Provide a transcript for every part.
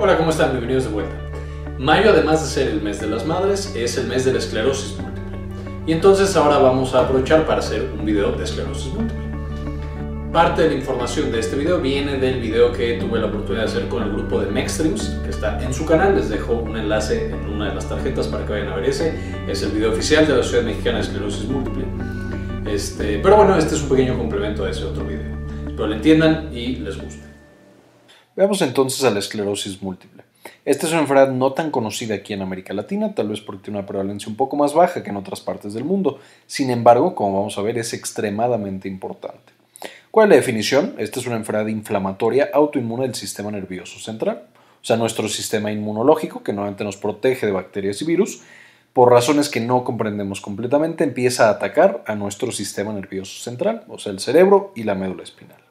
Hola, ¿cómo están? Bienvenidos de vuelta. Mayo, además de ser el mes de las madres, es el mes de la esclerosis múltiple. Y entonces ahora vamos a aprovechar para hacer un video de esclerosis múltiple. Parte de la información de este video viene del video que tuve la oportunidad de hacer con el grupo de Mextreams, que está en su canal. Les dejo un enlace en una de las tarjetas para que vayan a ver ese. Es el video oficial de la Sociedad Mexicana de Esclerosis Múltiple. Este, pero bueno, este es un pequeño complemento a ese otro video. Espero lo entiendan y les guste. Veamos entonces a la esclerosis múltiple. Esta es una enfermedad no tan conocida aquí en América Latina, tal vez porque tiene una prevalencia un poco más baja que en otras partes del mundo. Sin embargo, como vamos a ver, es extremadamente importante. ¿Cuál es la definición? Esta es una enfermedad inflamatoria autoinmune del sistema nervioso central, o sea, nuestro sistema inmunológico, que normalmente nos protege de bacterias y virus, por razones que no comprendemos completamente, empieza a atacar a nuestro sistema nervioso central, o sea, el cerebro y la médula espinal.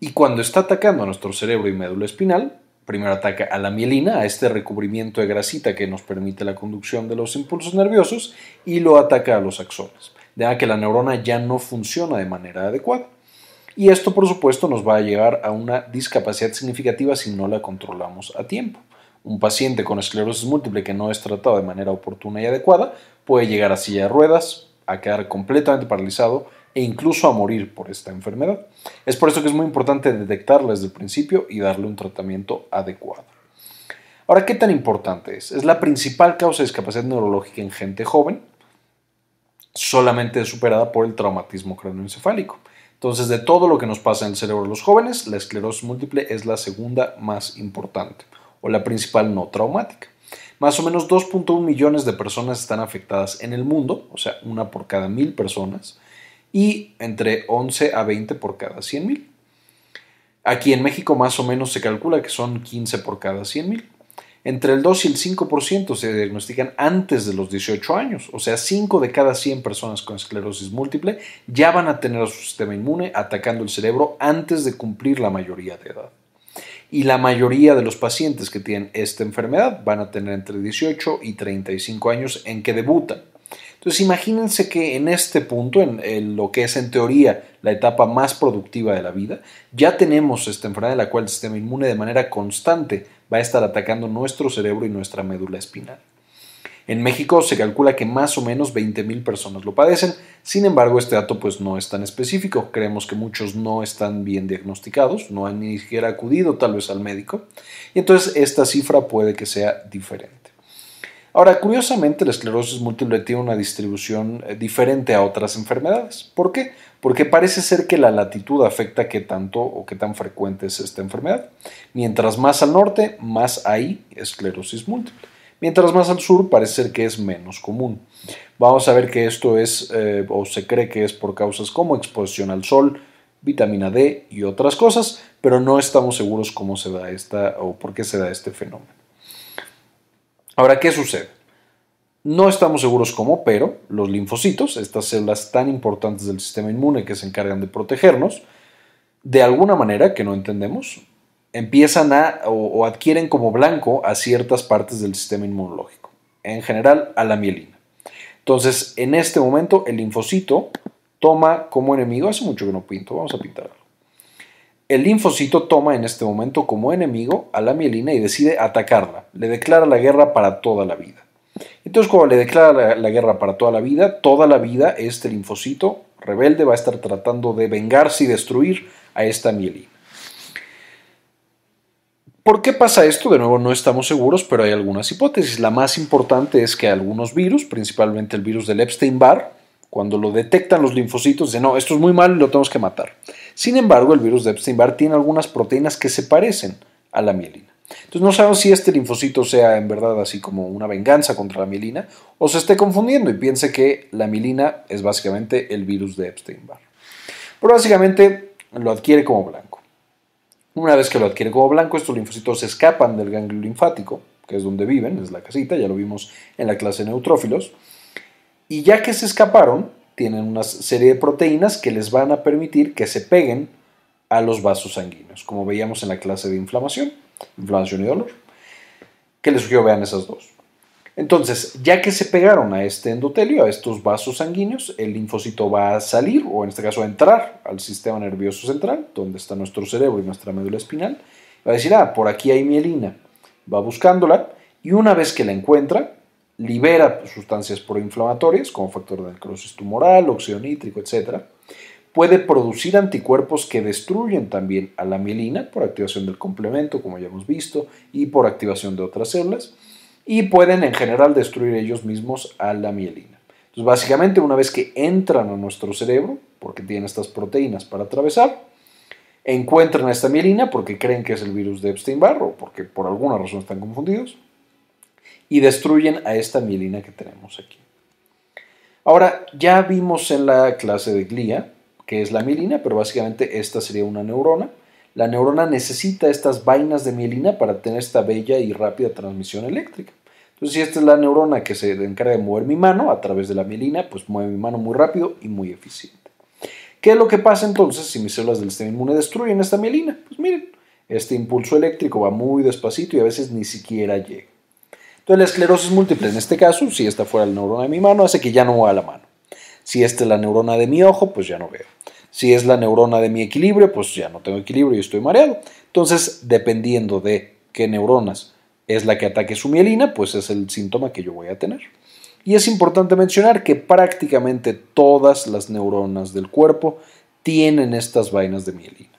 Y cuando está atacando a nuestro cerebro y médula espinal, primero ataca a la mielina, a este recubrimiento de grasita que nos permite la conducción de los impulsos nerviosos, y lo ataca a los axones, de manera que la neurona ya no funciona de manera adecuada. Y esto, por supuesto, nos va a llevar a una discapacidad significativa si no la controlamos a tiempo. Un paciente con esclerosis múltiple que no es tratado de manera oportuna y adecuada puede llegar a silla de ruedas, a quedar completamente paralizado e incluso a morir por esta enfermedad. Es por eso que es muy importante detectarla desde el principio y darle un tratamiento adecuado. Ahora, ¿qué tan importante es? Es la principal causa de discapacidad neurológica en gente joven, solamente superada por el traumatismo craneoencefálico. Entonces, de todo lo que nos pasa en el cerebro de los jóvenes, la esclerosis múltiple es la segunda más importante, o la principal no traumática. Más o menos 2.1 millones de personas están afectadas en el mundo, o sea, una por cada mil personas, y entre 11 a 20 por cada 100 mil. Aquí en México más o menos se calcula que son 15 por cada 100 mil. Entre el 2 y el 5% se diagnostican antes de los 18 años, o sea, 5 de cada 100 personas con esclerosis múltiple ya van a tener a su sistema inmune atacando el cerebro antes de cumplir la mayoría de edad. Y la mayoría de los pacientes que tienen esta enfermedad van a tener entre 18 y 35 años en que debutan. Entonces imagínense que en este punto, en, lo que es en teoría la etapa más productiva de la vida, ya tenemos esta enfermedad en la cual el sistema inmune de manera constante va a estar atacando nuestro cerebro y nuestra médula espinal. En México se calcula que más o menos 20.000 personas lo padecen, sin embargo este dato pues no es tan específico, creemos que muchos no están bien diagnosticados, no han ni siquiera acudido tal vez al médico, y entonces esta cifra puede que sea diferente. Ahora, curiosamente, la esclerosis múltiple tiene una distribución eh, diferente a otras enfermedades. ¿Por qué? Porque parece ser que la latitud afecta qué tanto o qué tan frecuente es esta enfermedad. Mientras más al norte, más hay esclerosis múltiple. Mientras más al sur, parece ser que es menos común. Vamos a ver que esto es, eh, o se cree que es por causas como exposición al sol, vitamina D y otras cosas, pero no estamos seguros cómo se da esta o por qué se da este fenómeno. Ahora, ¿qué sucede? No estamos seguros cómo, pero los linfocitos, estas células tan importantes del sistema inmune que se encargan de protegernos, de alguna manera que no entendemos, empiezan a o, adquieren como blanco a ciertas partes del sistema inmunológico, en general a la mielina. Entonces, en este momento, el linfocito toma como enemigo, hace mucho que no pinto, vamos a pintarlo. El linfocito toma en este momento como enemigo a la mielina y decide atacarla. Le declara la guerra para toda la vida. Entonces, cuando le declara la, guerra para toda la vida, toda la vida este linfocito rebelde va a estar tratando de vengarse y destruir a esta mielina. ¿Por qué pasa esto? De nuevo, no estamos seguros, pero hay algunas hipótesis. La más importante es que algunos virus, principalmente el virus del Epstein-Barr, cuando lo detectan los linfocitos, dicen, no, esto es muy malo y lo tenemos que matar. Sin embargo, el virus de Epstein-Barr tiene algunas proteínas que se parecen a la mielina. Entonces no sabemos si este linfocito sea en verdad así como una venganza contra la mielina o se esté confundiendo y piense que la mielina es básicamente el virus de Epstein-Barr. Pero básicamente lo adquiere como blanco. Una vez que lo adquiere como blanco, estos linfocitos se escapan del ganglio linfático, que es donde viven, es la casita, ya lo vimos en la clase de neutrófilos, y ya que se escaparon, tienen una serie de proteínas que les van a permitir que se peguen a los vasos sanguíneos, como veíamos en la clase de inflamación, inflamación y dolor. que les sugiero vean esas dos. Entonces, ya que se pegaron a este endotelio, a estos vasos sanguíneos, el linfocito va a salir, o en este caso a entrar al sistema nervioso central, donde está nuestro cerebro y nuestra médula espinal, Va a decir, ah, por aquí hay mielina. Va buscándola y una vez que la encuentra, libera sustancias proinflamatorias como factor de necrosis tumoral, óxido nítrico, etc. Puede producir anticuerpos que destruyen también a la mielina por activación del complemento, como ya hemos visto, y por activación de otras células. Y pueden en general destruir ellos mismos a la mielina. Entonces, básicamente, una vez que entran a nuestro cerebro, porque tienen estas proteínas para atravesar, encuentran esta mielina porque creen que es el virus de Epstein-Barr o porque por alguna razón están confundidos y destruyen a esta mielina que tenemos aquí. Ahora, ya vimos en la clase de glía que es la mielina, pero básicamente esta sería una neurona. La neurona necesita estas vainas de mielina para tener esta bella y rápida transmisión eléctrica. Entonces, si esta es la neurona que se encarga de mover mi mano a través de la mielina, pues mueve mi mano muy rápido y muy eficiente. ¿Qué es lo que pasa entonces si mis células del sistema inmune destruyen esta mielina? Pues miren, este impulso eléctrico va muy despacito y a veces ni siquiera llega. Entonces la esclerosis múltiple en este caso, si esta fuera la neurona de mi mano, hace que ya no mueva la mano. Si esta es la neurona de mi ojo, pues ya no veo. Si es la neurona de mi equilibrio, pues ya no tengo equilibrio y estoy mareado. Entonces, dependiendo de qué neuronas es la que ataque su mielina, pues es el síntoma que yo voy a tener. Y es importante mencionar que prácticamente todas las neuronas del cuerpo tienen estas vainas de mielina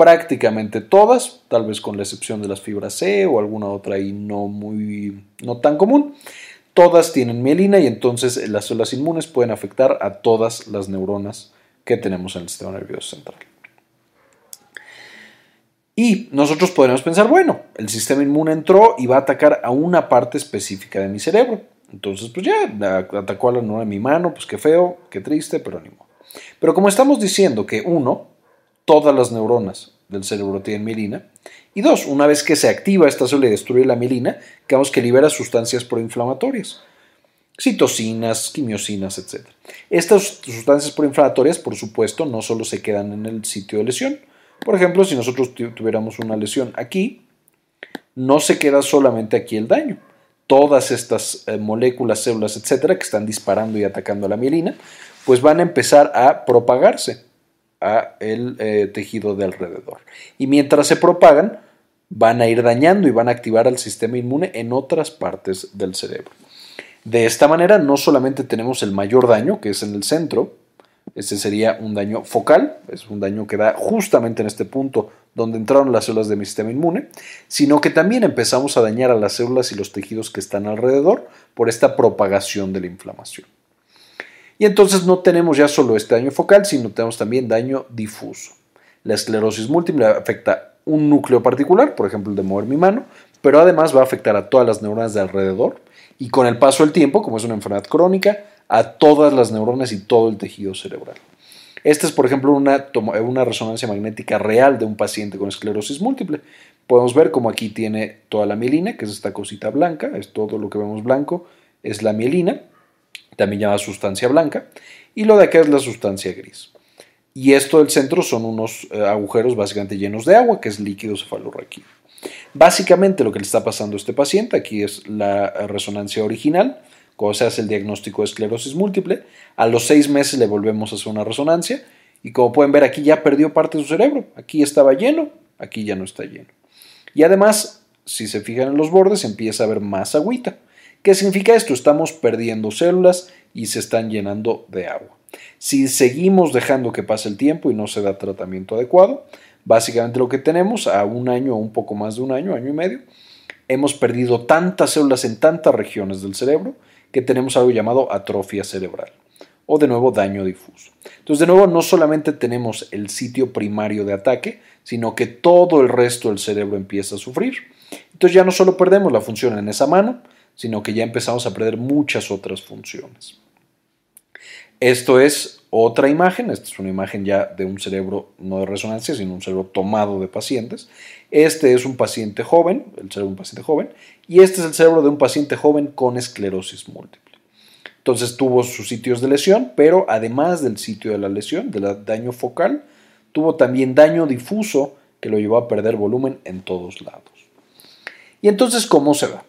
prácticamente todas, tal vez con la excepción de las fibras C o alguna otra ahí no muy no tan común. Todas tienen mielina y entonces las células inmunes pueden afectar a todas las neuronas que tenemos en el sistema nervioso central. Y nosotros podemos pensar, bueno, el sistema inmune entró y va a atacar a una parte específica de mi cerebro. Entonces, pues ya, atacó a la neurona de mi mano, pues qué feo, qué triste, pero ni modo. Pero como estamos diciendo que uno, todas las neuronas del cerebro tienen mielina. Y dos, una vez que se activa esta célula y destruye la mielina, digamos que libera sustancias proinflamatorias, citocinas, quimiosinas, etc. Estas sustancias proinflamatorias, por supuesto, no solo se quedan en el sitio de lesión. Por ejemplo, si nosotros tuviéramos una lesión aquí, no se queda solamente aquí el daño. Todas estas eh, moléculas, células, etcétera, que están disparando y atacando a la mielina, pues van a empezar a propagarse a el eh, tejido de alrededor. Y mientras se propagan, van a ir dañando y van a activar al sistema inmune en otras partes del cerebro. De esta manera, no solamente tenemos el mayor daño, que es en el centro, ese sería un daño focal, es un daño que da justamente en este punto donde entraron las células de mi sistema inmune, sino que también empezamos a dañar a las células y los tejidos que están alrededor por esta propagación de la inflamación. Y entonces no tenemos ya solo este daño focal, sino tenemos también daño difuso. La esclerosis múltiple afecta un núcleo particular, por ejemplo el de mover mi mano, pero además va a afectar a todas las neuronas de alrededor y con el paso del tiempo, como es una enfermedad crónica, a todas las neuronas y todo el tejido cerebral. Esta es, por ejemplo, una, una resonancia magnética real de un paciente con esclerosis múltiple. Podemos ver como aquí tiene toda la mielina, que es esta cosita blanca, es todo lo que vemos blanco, es la mielina también llamada sustancia blanca, y lo de acá es la sustancia gris. Y esto del centro son unos eh, agujeros básicamente llenos de agua, que es líquido cefalorraquídeo. Básicamente lo que le está pasando a este paciente, aquí es la resonancia original, cuando se hace el diagnóstico de esclerosis múltiple, a los seis meses le volvemos a hacer una resonancia y como pueden ver aquí ya perdió parte de su cerebro, aquí estaba lleno, aquí ya no está lleno. Y además, si se fijan en los bordes, empieza a haber más agüita. ¿Qué significa esto? Estamos perdiendo células y se están llenando de agua. Si seguimos dejando que pase el tiempo y no se da tratamiento adecuado, básicamente lo que tenemos a un año o un poco más de un año, año y medio, hemos perdido tantas células en tantas regiones del cerebro que tenemos algo llamado atrofia cerebral o de nuevo daño difuso. Entonces, de nuevo, no solamente tenemos el sitio primario de ataque, sino que todo el resto del cerebro empieza a sufrir. Entonces ya no solo perdemos la función en esa mano, sino que ya empezamos a perder muchas otras funciones. Esto es otra imagen, esta es una imagen ya de un cerebro no de resonancia, sino un cerebro tomado de pacientes. Este es un paciente joven, el cerebro de un paciente joven, y este es el cerebro de un paciente joven con esclerosis múltiple. Entonces tuvo sus sitios de lesión, pero además del sitio de la lesión, del daño focal, tuvo también daño difuso que lo llevó a perder volumen en todos lados. ¿Y entonces cómo se va?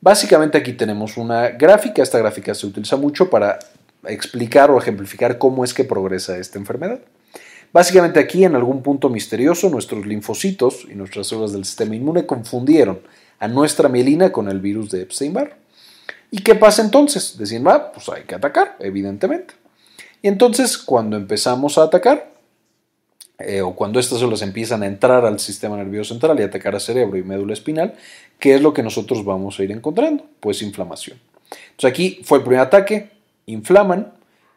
Básicamente aquí tenemos una gráfica. Esta gráfica se utiliza mucho para explicar o ejemplificar cómo es que progresa esta enfermedad. Básicamente aquí, en algún punto misterioso, nuestros linfocitos y nuestras células del sistema inmune confundieron a nuestra mielina con el virus de Epstein-Barr. ¿Y qué pasa entonces? Decían, va, pues hay que atacar, evidentemente. Y entonces, cuando empezamos a atacar, eh, o cuando estas células empiezan a entrar al sistema nervioso central y atacar a cerebro y médula espinal, ¿qué es lo que nosotros vamos a ir encontrando? Pues inflamación. Entonces aquí fue el primer ataque, inflaman,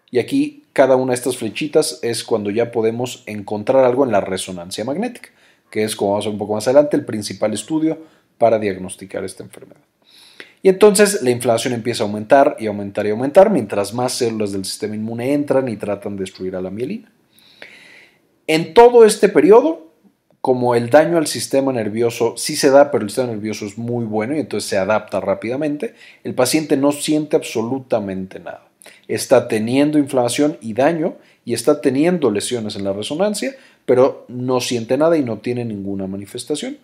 y aquí cada una de estas flechitas es cuando ya podemos encontrar algo en la resonancia magnética, que es, como vamos a ver un poco más adelante, el principal estudio para diagnosticar esta enfermedad. Y entonces la inflamación empieza a aumentar y aumentar y aumentar mientras más células del sistema inmune entran y tratan de destruir a la mielina. En todo este periodo, como el daño al sistema nervioso sí se da, pero el sistema nervioso es muy bueno y entonces se adapta rápidamente, el paciente no siente absolutamente nada. Está teniendo inflamación y daño y está teniendo lesiones en la resonancia, pero no siente nada y no tiene ninguna manifestación.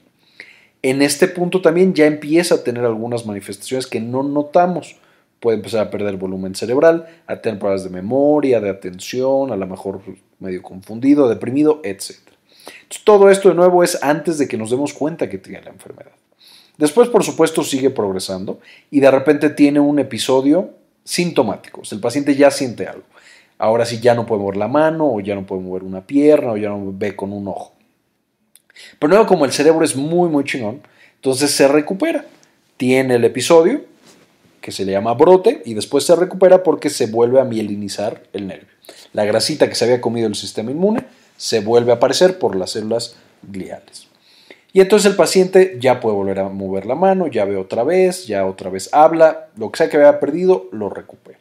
En este punto también ya empieza a tener algunas manifestaciones que no notamos. Puede empezar a perder volumen cerebral, a tener problemas de memoria, de atención, a lo mejor medio confundido, deprimido, todo esto de nuevo es antes de que nos demos cuenta que tiene la enfermedad. Después, por supuesto, sigue progresando y de repente tiene un episodio sintomático. el paciente ya siente algo. Ahora sí ya no puede mover la mano, o ya no puede mover una pierna, o ya no ve con un ojo. Pero luego, como el cerebro es muy, muy chingón, entonces se recupera. Tiene el episodio, que se le llama brote, y después se recupera porque se vuelve a mielinizar el nervio. La grasita que se había comido el sistema inmune se vuelve a aparecer por las células gliales. Y entonces el paciente ya puede volver a mover la mano, ya ve otra vez, ya otra vez habla, lo que sea que había perdido, lo recupera.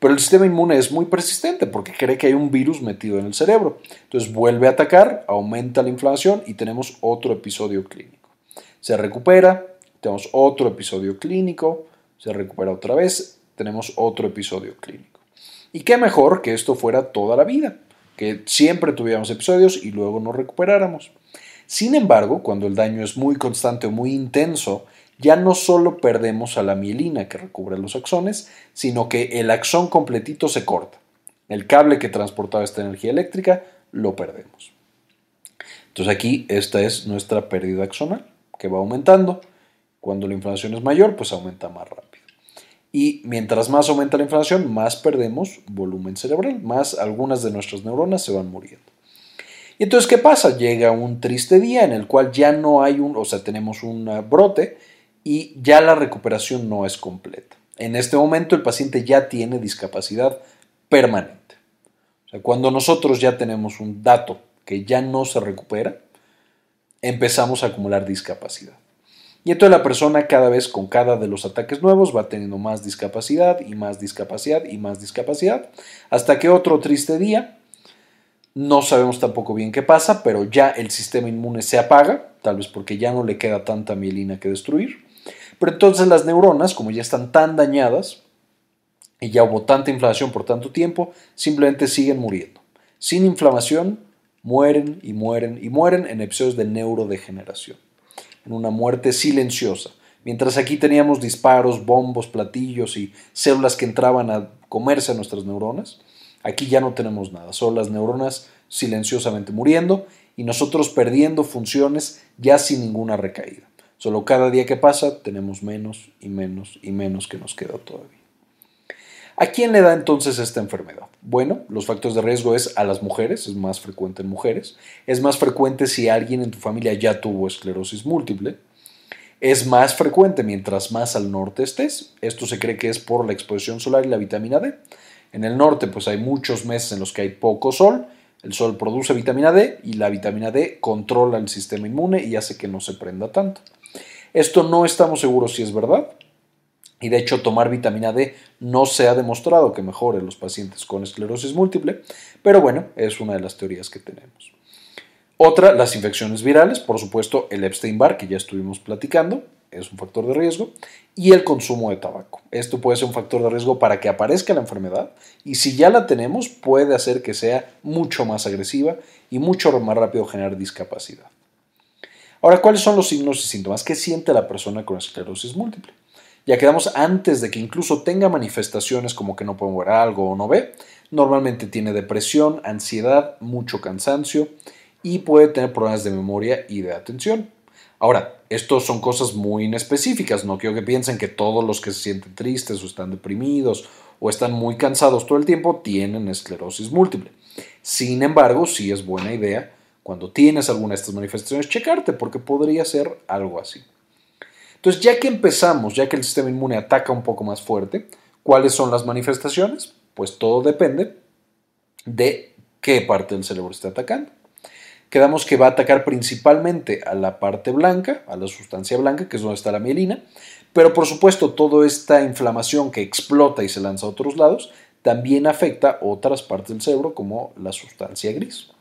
Pero el sistema inmune es muy persistente porque cree que hay un virus metido en el cerebro. Entonces vuelve a atacar, aumenta la inflamación y tenemos otro episodio clínico. Se recupera, tenemos otro episodio clínico, se recupera otra vez, tenemos otro episodio clínico. Y qué mejor que esto fuera toda la vida, que siempre tuviéramos episodios y luego nos recuperáramos. Sin embargo, cuando el daño es muy constante o muy intenso, ya no solo perdemos a la mielina que recubre los axones, sino que el axón completito se corta. El cable que transportaba esta energía eléctrica lo perdemos. Entonces aquí esta es nuestra pérdida axonal, que va aumentando. Cuando la inflamación es mayor, pues aumenta más rápido. Y mientras más aumenta la inflamación, más perdemos volumen cerebral, más algunas de nuestras neuronas se van muriendo. Y entonces, ¿qué pasa? Llega un triste día en el cual ya no hay un, o sea, tenemos un brote y ya la recuperación no es completa. En este momento el paciente ya tiene discapacidad permanente. O sea, cuando nosotros ya tenemos un dato que ya no se recupera, empezamos a acumular discapacidad. Y entonces la persona cada vez con cada de los ataques nuevos va teniendo más discapacidad y más discapacidad y más discapacidad, hasta que otro triste día, no sabemos tampoco bien qué pasa, pero ya el sistema inmune se apaga, tal vez porque ya no le queda tanta mielina que destruir, pero entonces las neuronas, como ya están tan dañadas y ya hubo tanta inflamación por tanto tiempo, simplemente siguen muriendo. Sin inflamación, mueren y mueren y mueren en episodios de neurodegeneración, en una muerte silenciosa. Mientras aquí teníamos disparos, bombos, platillos y células que entraban a comerse a nuestras neuronas, aquí ya no tenemos nada, solo las neuronas silenciosamente muriendo y nosotros perdiendo funciones ya sin ninguna recaída. Solo cada día que pasa tenemos menos y menos y menos que nos queda todavía. ¿A quién le da entonces esta enfermedad? Bueno, los factores de riesgo es a las mujeres, es más frecuente en mujeres, es más frecuente si alguien en tu familia ya tuvo esclerosis múltiple, es más frecuente mientras más al norte estés, esto se cree que es por la exposición solar y la vitamina D. En el norte pues hay muchos meses en los que hay poco sol, el sol produce vitamina D y la vitamina D controla el sistema inmune y hace que no se prenda tanto. Esto no estamos seguros si es verdad. Y de hecho, tomar vitamina D no se ha demostrado que mejore los pacientes con esclerosis múltiple, pero bueno, es una de las teorías que tenemos. Otra, las infecciones virales, por supuesto, el Epstein-Barr, que ya estuvimos platicando, es un factor de riesgo, y el consumo de tabaco. Esto puede ser un factor de riesgo para que aparezca la enfermedad, y si ya la tenemos, puede hacer que sea mucho más agresiva y mucho más rápido generar discapacidad. Ahora, ¿cuáles son los signos y síntomas? ¿Qué siente la persona con esclerosis múltiple? Ya quedamos antes de que incluso tenga manifestaciones como que no puede mover algo o no ve, Normalmente tiene depresión, ansiedad, mucho cansancio y puede tener problemas de memoria y de atención. Ahora, estos son cosas muy inespecíficas, no quiero que piensen que todos los que se sienten tristes o están deprimidos o están muy cansados todo el tiempo tienen esclerosis múltiple. Sin embargo, sí es buena idea cuando tienes alguna de estas manifestaciones checarte porque podría ser algo así. Entonces, ya que empezamos, ya que el sistema inmune ataca un poco más fuerte, ¿cuáles son las manifestaciones? Pues todo depende de qué parte del cerebro está atacando. Quedamos que va a atacar principalmente a la parte blanca, a la sustancia blanca, que es donde está la mielina, pero por supuesto toda esta inflamación que explota y se lanza a otros lados también afecta otras partes del cerebro como la sustancia gris.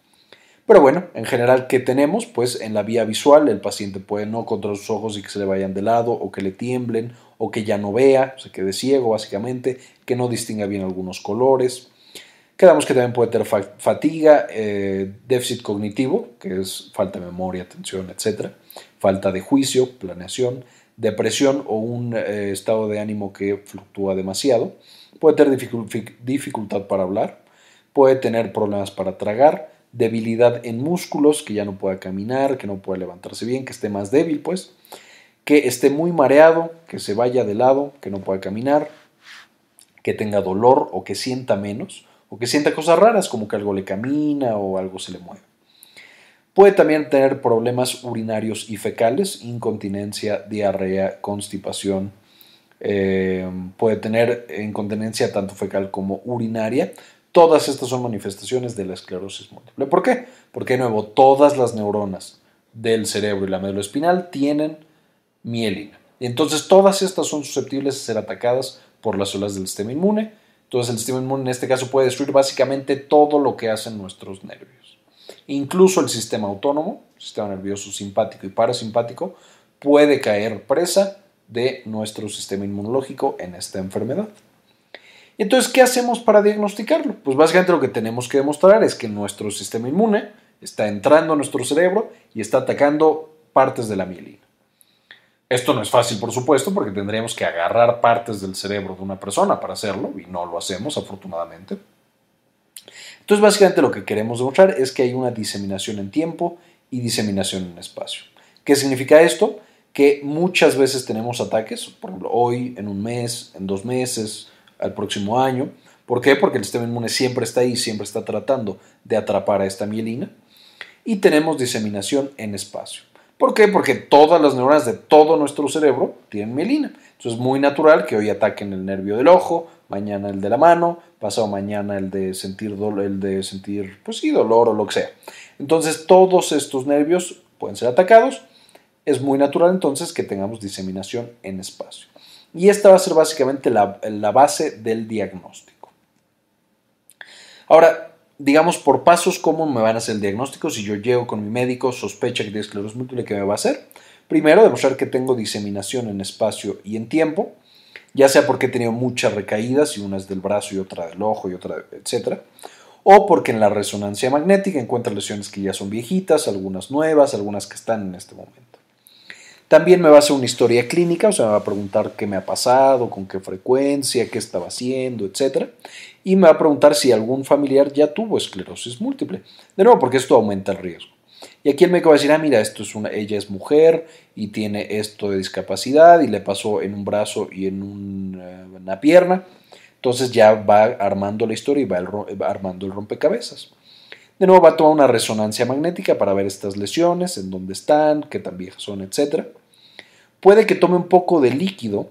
Pero bueno, en general, ¿qué tenemos? Pues en la vía visual el paciente puede no controlar sus ojos y que se le vayan de lado o que le tiemblen o que ya no vea, se quede ciego básicamente, que no distinga bien algunos colores. Quedamos que también puede tener fatiga, eh, déficit cognitivo, que es falta de memoria, atención, etc. Falta de juicio, planeación, depresión o un eh, estado de ánimo que fluctúa demasiado. Puede tener dificultad para hablar, puede tener problemas para tragar, debilidad en músculos, que ya no pueda caminar, que no pueda levantarse bien, que esté más débil, pues, que esté muy mareado, que se vaya de lado, que no pueda caminar, que tenga dolor o que sienta menos, o que sienta cosas raras como que algo le camina o algo se le mueve. Puede también tener problemas urinarios y fecales, incontinencia, diarrea, constipación. Eh, puede tener incontinencia tanto fecal como urinaria, Todas estas son manifestaciones de la esclerosis múltiple. ¿Por qué? Porque, de nuevo, todas las neuronas del cerebro y la médula espinal tienen mielina. Entonces todas estas son susceptibles de ser atacadas por las células del sistema inmune. Entonces el sistema inmune en este caso puede destruir básicamente todo lo que hacen nuestros nervios. Incluso el sistema autónomo, el sistema nervioso simpático y parasimpático, puede caer presa de nuestro sistema inmunológico en esta enfermedad. Entonces, ¿qué hacemos para diagnosticarlo? Pues básicamente lo que tenemos que demostrar es que nuestro sistema inmune está entrando a nuestro cerebro y está atacando partes de la mielina. Esto no es fácil, por supuesto, porque tendríamos que agarrar partes del cerebro de una persona para hacerlo y no lo hacemos, afortunadamente. Entonces, básicamente lo que queremos demostrar es que hay una diseminación en tiempo y diseminación en espacio. ¿Qué significa esto? Que muchas veces tenemos ataques, por ejemplo, hoy, en un mes, en dos meses, al próximo año. ¿Por qué? Porque el sistema inmune siempre está ahí, siempre está tratando de atrapar a esta mielina. Y tenemos diseminación en espacio. ¿Por qué? Porque todas las neuronas de todo nuestro cerebro tienen mielina. Entonces es muy natural que hoy ataquen el nervio del ojo, mañana el de la mano, pasado mañana el de sentir dolor, el de sentir, pues sí, dolor o lo que sea. Entonces todos estos nervios pueden ser atacados. Es muy natural entonces que tengamos diseminación en espacio. Y esta va a ser básicamente la, base del diagnóstico. Ahora, digamos por pasos, ¿cómo me van a hacer el diagnóstico? Si yo llego con mi médico, sospecha que tiene esclerosis múltiple, ¿qué me va a hacer? Primero, demostrar que tengo diseminación en espacio y en tiempo, ya sea porque he tenido muchas recaídas, y una es del brazo y otra del ojo y otra, etc. O porque en la resonancia magnética encuentra lesiones que ya son viejitas, algunas nuevas, algunas que están en este momento. También me va a hacer una historia clínica, o sea, me va a preguntar qué me ha pasado, con qué frecuencia, qué estaba haciendo, etc. Y me va a preguntar si algún familiar ya tuvo esclerosis múltiple. De nuevo, porque esto aumenta el riesgo. Y aquí el médico va a decir, ah, mira, esto es una, ella es mujer y tiene esto de discapacidad y le pasó en un brazo y en eh, una pierna. Entonces ya va armando la historia y va, va armando el rompecabezas. De nuevo va a tomar una resonancia magnética para ver estas lesiones, en dónde están, qué tan viejas son, etc puede que tome un poco de líquido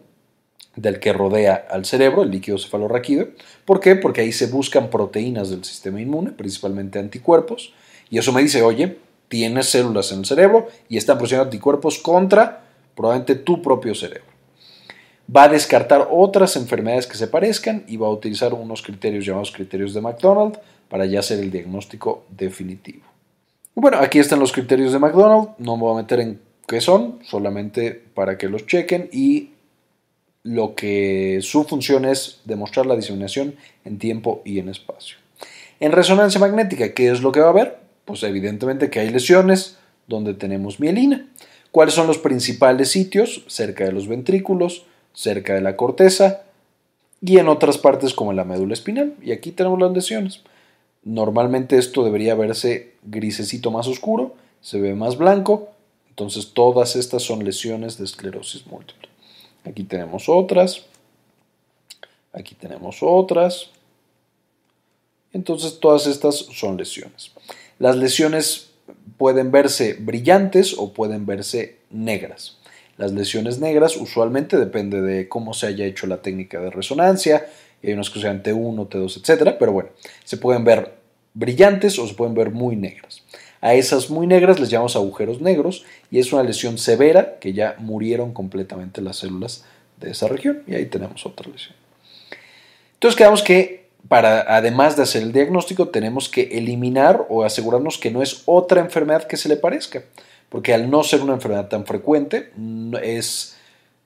del que rodea al cerebro, el líquido cefalorraquídeo. ¿Por qué? Porque ahí se buscan proteínas del sistema inmune, principalmente anticuerpos, y eso me dice, oye, tienes células en el cerebro y están produciendo anticuerpos contra probablemente tu propio cerebro. Va a descartar otras enfermedades que se parezcan y va a utilizar unos criterios llamados criterios de McDonald para ya hacer el diagnóstico definitivo. Bueno, aquí están los criterios de McDonald, no me voy a meter en que son, solamente para que los chequen y lo que su función es demostrar la diseminación en tiempo y en espacio. En resonancia magnética, ¿qué es lo que va a haber? Pues evidentemente que hay lesiones donde tenemos mielina. ¿Cuáles son los principales sitios? Cerca de los ventrículos, cerca de la corteza y en otras partes como en la médula espinal. Y aquí tenemos las lesiones. Normalmente esto debería verse grisecito más oscuro, se ve más blanco, entonces todas estas son lesiones de esclerosis múltiple. Aquí tenemos otras, aquí tenemos otras, entonces todas estas son lesiones. Las lesiones pueden verse brillantes o pueden verse negras. Las lesiones negras usualmente depende de cómo se haya hecho la técnica de resonancia, hay unas que sean T1, T2, etcétera, pero bueno, se pueden ver brillantes o se pueden ver muy negras. A esas muy negras les llamamos agujeros negros y es una lesión severa que ya murieron completamente las células de esa región y ahí tenemos otra lesión. Entonces quedamos que para además de hacer el diagnóstico tenemos que eliminar o asegurarnos que no es otra enfermedad que se le parezca porque al no ser una enfermedad tan frecuente, es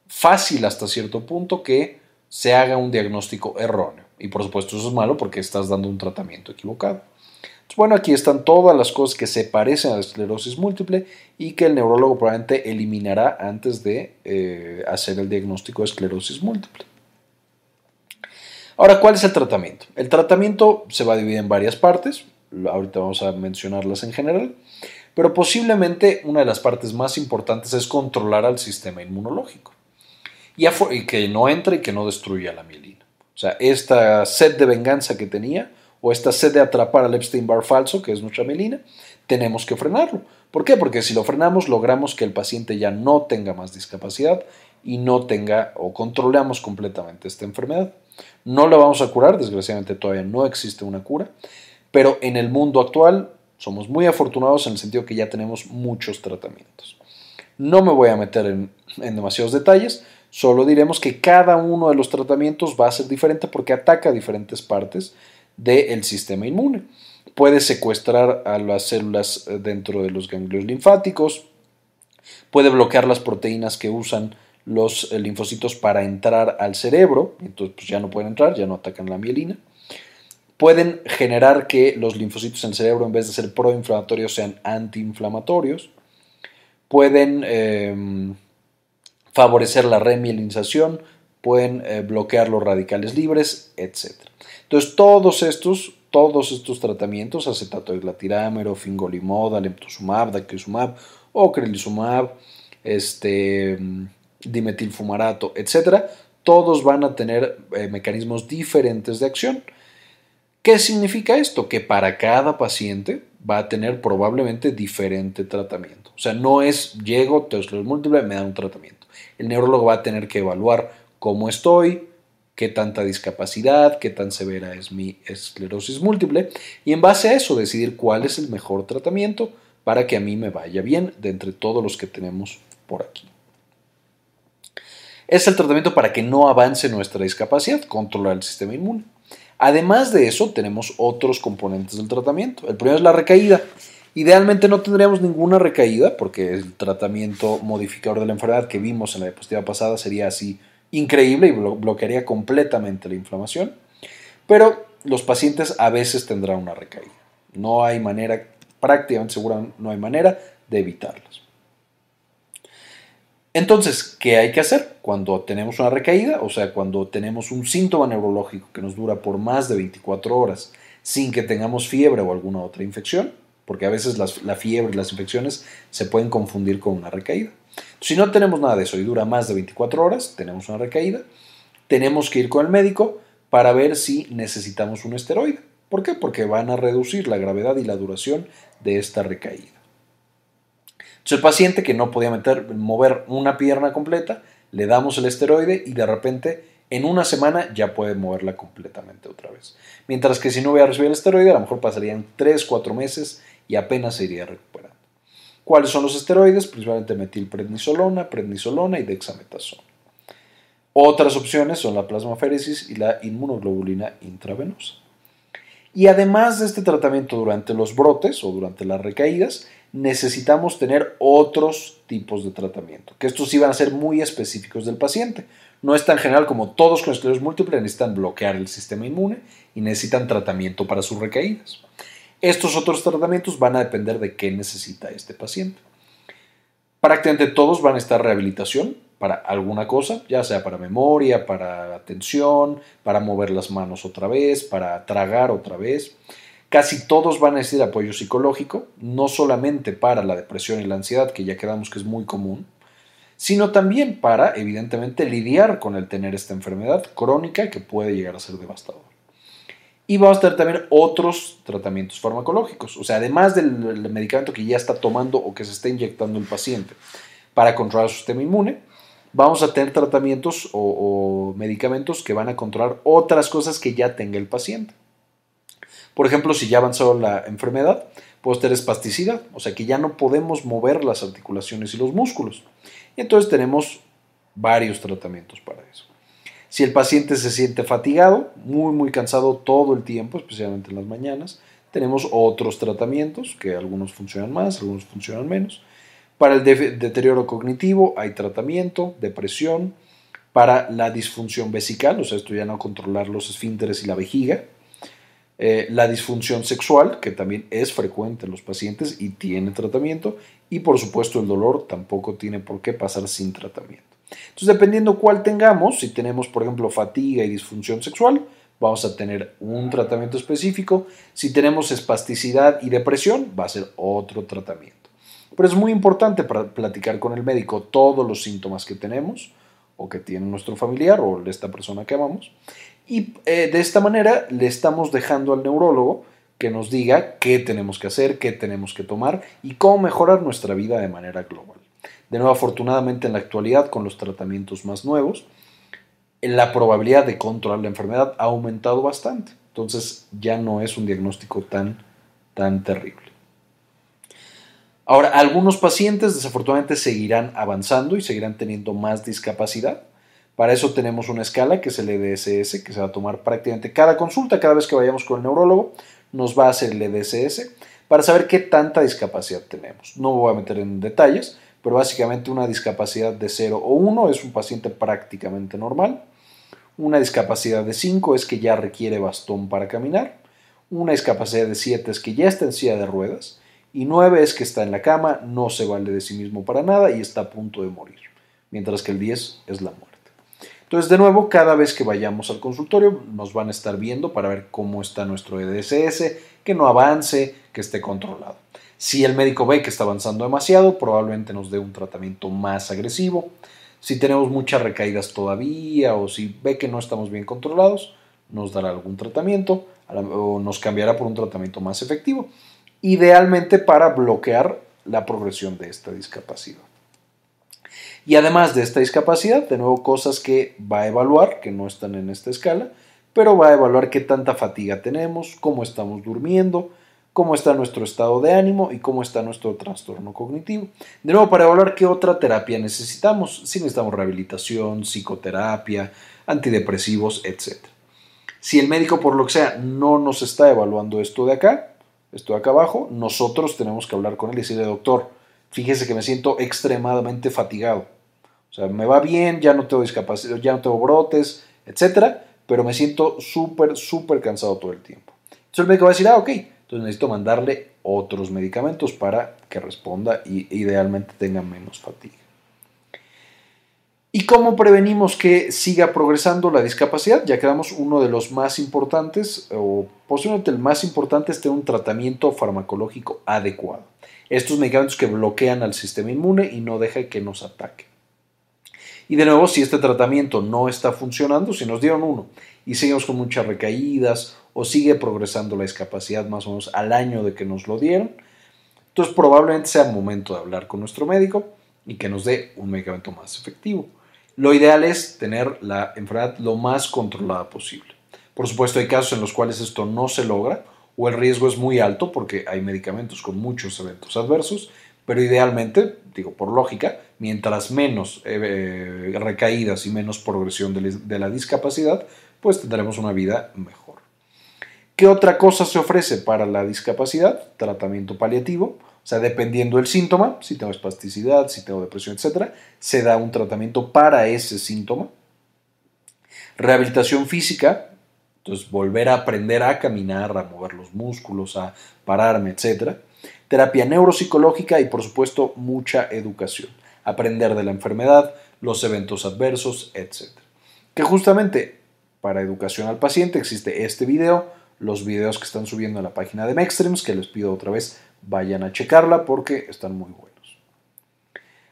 fácil hasta cierto punto que se haga un diagnóstico erróneo. Y por supuesto eso es malo porque estás dando un tratamiento equivocado. Bueno, aquí están todas las cosas que se parecen a la esclerosis múltiple y que el neurólogo probablemente eliminará antes de eh, hacer el diagnóstico de esclerosis múltiple. Ahora, ¿cuál es el tratamiento? El tratamiento se va a dividir en varias partes. Ahorita vamos a mencionarlas en general. Pero posiblemente una de las partes más importantes es controlar al sistema inmunológico. Y, que no entre y que no destruya la mielina. O sea, esta sed de venganza que tenía, o esta sed de atrapar al Epstein-Barr falso, que es nuestra mielina, tenemos que frenarlo. ¿Por qué? Porque si lo frenamos, logramos que el paciente ya no tenga más discapacidad y no tenga o controlamos completamente esta enfermedad. No la vamos a curar, desgraciadamente todavía no existe una cura, pero en el mundo actual somos muy afortunados en el sentido que ya tenemos muchos tratamientos. No me voy a meter en, demasiados detalles, solo diremos que cada uno de los tratamientos va a ser diferente porque ataca diferentes partes del sistema inmune. Puede secuestrar a las células eh, dentro de los ganglios linfáticos, puede bloquear las proteínas que usan los eh, linfocitos para entrar al cerebro, entonces pues, ya no pueden entrar, ya no atacan la mielina pueden generar que los linfocitos en el cerebro, en vez de ser proinflamatorios, sean antiinflamatorios. Pueden em, favorecer la remielinización, pueden eh, bloquear los radicales libres, etc. Entonces, todos estos, todos estos tratamientos, acetato de glatirámero, fingolimod, alemtuzumab, daclizumab, ocrelizumab, este, dimetilfumarato, etc., todos van a tener eh, mecanismos diferentes de acción ¿Qué significa esto? Que para cada paciente va a tener probablemente diferente tratamiento. O sea, no es llego, te esclerosis múltiple, me da un tratamiento. El neurólogo va a tener que evaluar cómo estoy, qué tanta discapacidad, qué tan severa es mi esclerosis múltiple y en base a eso decidir cuál es el mejor tratamiento para que a mí me vaya bien de entre todos los que tenemos por aquí. Es el tratamiento para que no avance nuestra discapacidad, controlar el sistema inmune. Además de eso, tenemos otros componentes del tratamiento. El primero es la recaída. Idealmente no tendríamos ninguna recaída porque el tratamiento modificador de la enfermedad que vimos en la diapositiva pasada sería así increíble y bloquearía completamente la inflamación. Pero los pacientes a veces tendrán una recaída. No hay manera, prácticamente segura, no hay manera de evitarlas. Entonces, ¿qué hay que hacer cuando tenemos una recaída? O sea, cuando tenemos un síntoma neurológico que nos dura por más de 24 horas sin que tengamos fiebre o alguna otra infección, porque a veces la fiebre y las infecciones se pueden confundir con una recaída. Si no tenemos nada de eso y dura más de 24 horas, tenemos una recaída, tenemos que ir con el médico para ver si necesitamos un esteroide. ¿Por qué? Porque van a reducir la gravedad y la duración de esta recaída. Entonces el paciente que no podía meter, mover una pierna completa, le damos el esteroide y de repente en una semana ya puede moverla completamente otra vez. Mientras que si no hubiera recibido el esteroide, a lo mejor pasarían 3, 4 meses y apenas se iría recuperando. ¿Cuáles son los esteroides? Principalmente metilprednisolona, prednisolona y dexametasona. Otras opciones son la plasmaféresis y la inmunoglobulina intravenosa. Y además de este tratamiento durante los brotes o durante las recaídas, necesitamos tener otros tipos de tratamiento, que estos sí van a ser muy específicos del paciente. No es tan general como todos con esclerosis múltiple necesitan bloquear el sistema inmune y necesitan tratamiento para sus recaídas. Estos otros tratamientos van a depender de qué necesita este paciente. Prácticamente todos van a estar rehabilitación para alguna cosa, ya sea para memoria, para atención, para mover las manos otra vez, para tragar otra vez. Casi todos van a necesitar apoyo psicológico, no solamente para la depresión y la ansiedad, que ya quedamos que es muy común, sino también para, evidentemente, lidiar con el tener esta enfermedad crónica que puede llegar a ser devastadora. Y vamos a tener también otros tratamientos farmacológicos, o sea, además del medicamento que ya está tomando o que se está inyectando el paciente para controlar su sistema inmune, vamos a tener tratamientos o, medicamentos que van a controlar otras cosas que ya tenga el paciente. Por ejemplo, si ya avanzó la enfermedad, puede tener espasticidad, o sea que ya no podemos mover las articulaciones y los músculos. Y entonces tenemos varios tratamientos para eso. Si el paciente se siente fatigado, muy, muy cansado todo el tiempo, especialmente en las mañanas, tenemos otros tratamientos que algunos funcionan más, algunos funcionan menos. Para el deterioro cognitivo hay tratamiento, depresión. Para la disfunción vesical, o sea, esto ya no controlar los esfínteres y la vejiga. Eh, la disfunción sexual, que también es frecuente en los pacientes y tiene tratamiento. Y por supuesto el dolor tampoco tiene por qué pasar sin tratamiento. Entonces, dependiendo cuál tengamos, si tenemos, por ejemplo, fatiga y disfunción sexual, vamos a tener un tratamiento específico. Si tenemos espasticidad y depresión, va a ser otro tratamiento. Pero es muy importante para platicar con el médico todos los síntomas que tenemos o que tiene nuestro familiar o esta persona que amamos. Y eh, de esta manera le estamos dejando al neurólogo que nos diga qué tenemos que hacer, qué tenemos que tomar y cómo mejorar nuestra vida de manera global. De nuevo, afortunadamente en la actualidad, con los tratamientos más nuevos, la probabilidad de controlar la enfermedad ha aumentado bastante. Entonces ya no es un diagnóstico tan, tan terrible. Ahora, algunos pacientes desafortunadamente seguirán avanzando y seguirán teniendo más discapacidad. Para eso tenemos una escala que es el EDSS, que se va a tomar prácticamente cada consulta, cada vez que vayamos con el neurólogo, nos va a hacer el EDSS para saber qué tanta discapacidad tenemos. No me voy a meter en detalles, pero básicamente una discapacidad de 0 o 1 es un paciente prácticamente normal. Una discapacidad de 5 es que ya requiere bastón para caminar. Una discapacidad de 7 es que ya está en silla de ruedas. Y 9 es que está en la cama, no se vale de sí mismo para nada y está a punto de morir. Mientras que el 10 es la muerte. Entonces, de nuevo, cada vez que vayamos al consultorio, nos van a estar viendo para ver cómo está nuestro EDSS, que no avance, que esté controlado. Si el médico ve que está avanzando demasiado, probablemente nos dé un tratamiento más agresivo. Si tenemos muchas recaídas todavía o si ve que no estamos bien controlados, nos dará algún tratamiento o nos cambiará por un tratamiento más efectivo, idealmente para bloquear la progresión de esta discapacidad. Y además de esta discapacidad, de nuevo cosas que va a evaluar, que no están en esta escala, pero va a evaluar qué tanta fatiga tenemos, cómo estamos durmiendo, cómo está nuestro estado de ánimo y cómo está nuestro trastorno cognitivo. De nuevo, para evaluar qué otra terapia necesitamos, si necesitamos rehabilitación, psicoterapia, antidepresivos, etc. Si el médico, por lo que sea, no nos está evaluando esto de acá, esto de acá abajo, nosotros tenemos que hablar con él y decirle, doctor, fíjese que me siento extremadamente fatigado. O sea, me va bien, ya no tengo discapacidad, ya no tengo brotes, etcétera, pero me siento súper, súper cansado todo el tiempo. Entonces el médico va a decir, ah, ok, necesito mandarle otros medicamentos para que responda y idealmente tenga menos fatiga. ¿Y cómo prevenimos que siga progresando la discapacidad? Ya quedamos uno de los más importantes, o posiblemente el más importante es tener un tratamiento farmacológico adecuado. Estos medicamentos que bloquean al sistema inmune y no dejan que nos ataque. Y de nuevo, si este tratamiento no está funcionando, si nos dieron uno y seguimos con muchas recaídas o sigue progresando la discapacidad más o menos al año de que nos lo dieron, entonces probablemente sea momento de hablar con nuestro médico y que nos dé un medicamento más efectivo. Lo ideal es tener la enfermedad lo más controlada posible. Por supuesto, hay casos en los cuales esto no se logra o el riesgo es muy alto porque hay medicamentos con muchos eventos adversos, pero idealmente, digo por lógica, mientras menos eh, recaídas y menos progresión de la discapacidad, pues tendremos una vida mejor. ¿Qué otra cosa se ofrece para la discapacidad? Tratamiento paliativo. O sea, dependiendo del síntoma, si tengo espasticidad, si tengo depresión, etc., se da un tratamiento para ese síntoma. Rehabilitación física, entonces volver a aprender a caminar, a mover los músculos, a pararme, etc. Terapia neuropsicológica y por supuesto mucha educación. Aprender de la enfermedad, los eventos adversos, etc. Que justamente para educación al paciente existe este video, los videos que están subiendo en la página de Mextreams, que les pido otra vez vayan a checarla porque están muy buenos.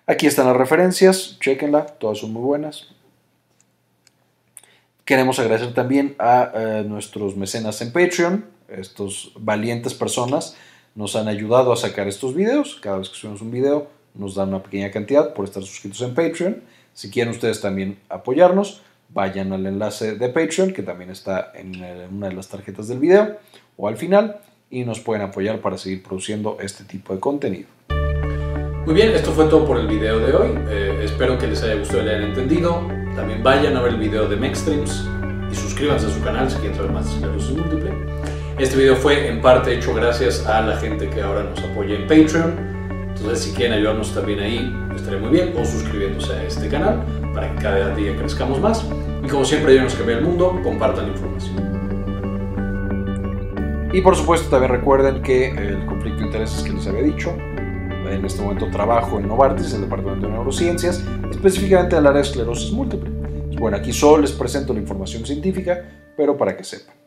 Aquí están las referencias, chequenla, todas son muy buenas. Queremos agradecer también a eh, nuestros mecenas en Patreon, estos valientes personas nos han ayudado a sacar estos videos. Cada vez que subimos un video nos dan una pequeña cantidad por estar suscritos en Patreon. Si quieren ustedes también apoyarnos, vayan al enlace de Patreon que también está en una de las tarjetas del video o al final y nos pueden apoyar para seguir produciendo este tipo de contenido. Muy bien, esto fue todo por el video de hoy. Eh, espero que les haya gustado y le hayan entendido. También vayan a ver el video de Mextreams y suscríbanse a su canal si quieren saber más de esclerosis múltiple. Este video fue en parte hecho gracias a la gente que ahora nos apoya en Patreon. Entonces, si quieren ayudarnos también ahí, estaría muy bien. O suscribiéndose a este canal para que cada día crezcamos más. Y como siempre, ayúdenos que vea el mundo, compartan la información. Y por supuesto, también recuerden que el conflicto de intereses que les había dicho, en este momento trabajo en Novartis, el Departamento de Neurociencias, específicamente en el área de esclerosis múltiple. Bueno, aquí solo les presento la información científica, pero para que sepan.